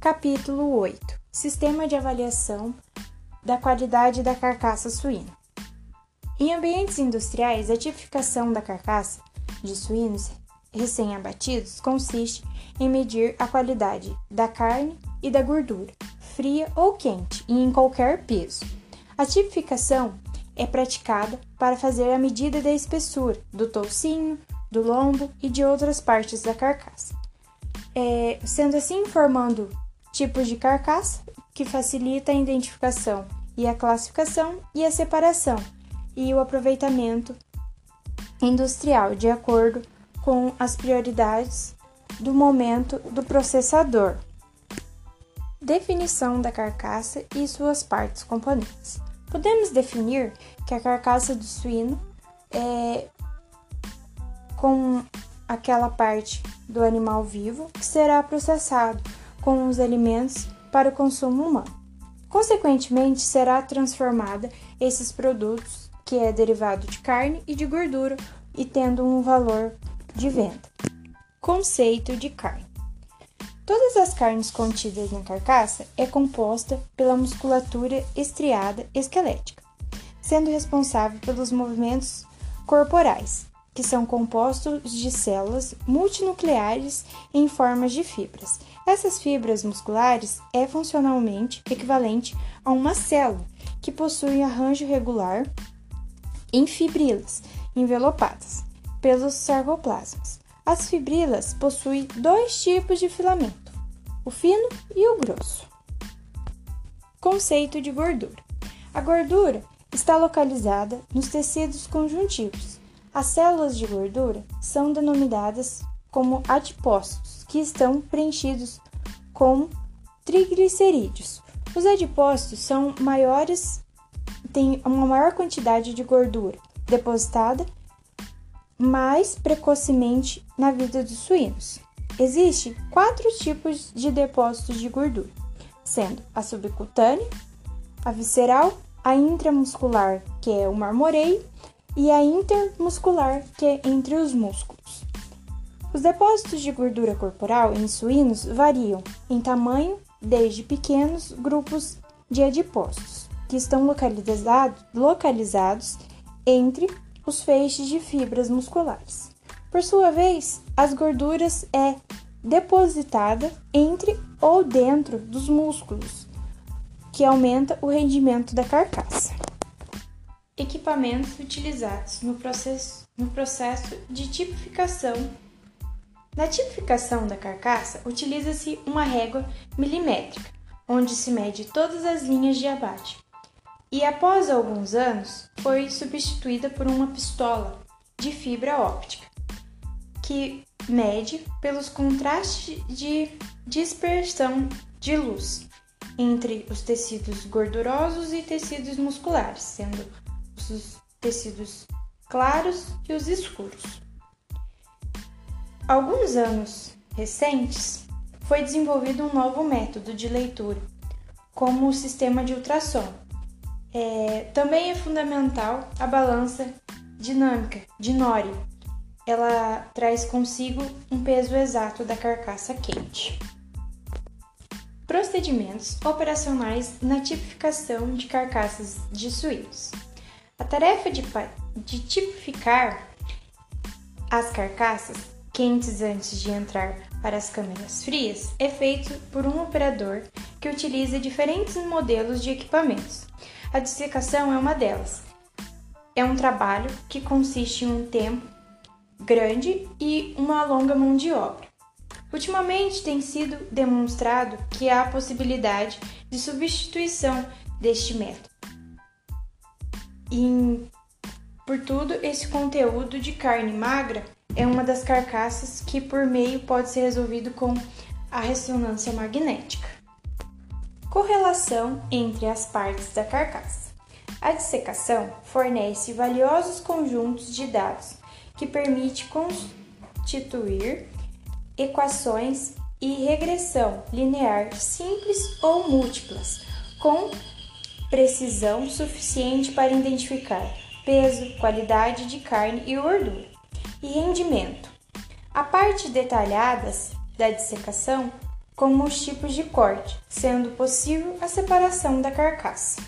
Capítulo 8 Sistema de avaliação da qualidade da carcaça suína. Em ambientes industriais, a tipificação da carcaça de suínos recém-abatidos consiste em medir a qualidade da carne e da gordura, fria ou quente, e em qualquer peso. A tipificação é praticada para fazer a medida da espessura do toucinho, do lombo e de outras partes da carcaça, é, sendo assim formando tipos de carcaça que facilita a identificação e a classificação e a separação e o aproveitamento industrial de acordo com as prioridades do momento do processador. Definição da carcaça e suas partes componentes. Podemos definir que a carcaça do suíno é com aquela parte do animal vivo que será processado com os alimentos para o consumo humano. Consequentemente, será transformada esses produtos, que é derivado de carne e de gordura, e tendo um valor de venda. Conceito de carne. Todas as carnes contidas na carcaça é composta pela musculatura estriada esquelética, sendo responsável pelos movimentos corporais, que são compostos de células multinucleares em formas de fibras. Essas fibras musculares é funcionalmente equivalente a uma célula que possui arranjo regular em fibrilas envelopadas pelos sarcoplasmas. As fibrilas possuem dois tipos de filamento, o fino e o grosso. Conceito de gordura: a gordura está localizada nos tecidos conjuntivos as células de gordura são denominadas como adipócitos, que estão preenchidos com triglicerídeos. Os adipócitos são maiores, têm uma maior quantidade de gordura depositada mais precocemente na vida dos suínos. Existem quatro tipos de depósitos de gordura, sendo a subcutânea, a visceral, a intramuscular, que é o marmoreio, e a intermuscular, que é entre os músculos. Os depósitos de gordura corporal em suínos variam em tamanho, desde pequenos grupos de adipócitos, que estão localizados, localizados entre os feixes de fibras musculares. Por sua vez, as gorduras é depositada entre ou dentro dos músculos, que aumenta o rendimento da carcaça equipamentos utilizados no processo, no processo de tipificação. Na tipificação da carcaça, utiliza-se uma régua milimétrica, onde se mede todas as linhas de abate, e após alguns anos foi substituída por uma pistola de fibra óptica, que mede pelos contrastes de dispersão de luz entre os tecidos gordurosos e tecidos musculares, sendo os tecidos claros e os escuros. Alguns anos recentes, foi desenvolvido um novo método de leitura, como o sistema de ultrassom. É, também é fundamental a balança dinâmica de Nori. Ela traz consigo um peso exato da carcaça quente. Procedimentos operacionais na tipificação de carcaças de suínos. A tarefa de, de tipificar as carcaças quentes antes de entrar para as câmeras frias é feito por um operador que utiliza diferentes modelos de equipamentos. A dissecação é uma delas. É um trabalho que consiste em um tempo grande e uma longa mão de obra. Ultimamente tem sido demonstrado que há a possibilidade de substituição deste método e, por tudo, esse conteúdo de carne magra é uma das carcaças que por meio pode ser resolvido com a ressonância magnética. Correlação entre as partes da carcaça. A dissecação fornece valiosos conjuntos de dados que permite constituir equações e regressão linear simples ou múltiplas com precisão suficiente para identificar peso, qualidade de carne e gordura, e rendimento. A parte detalhadas da dissecação como os tipos de corte, sendo possível a separação da carcaça.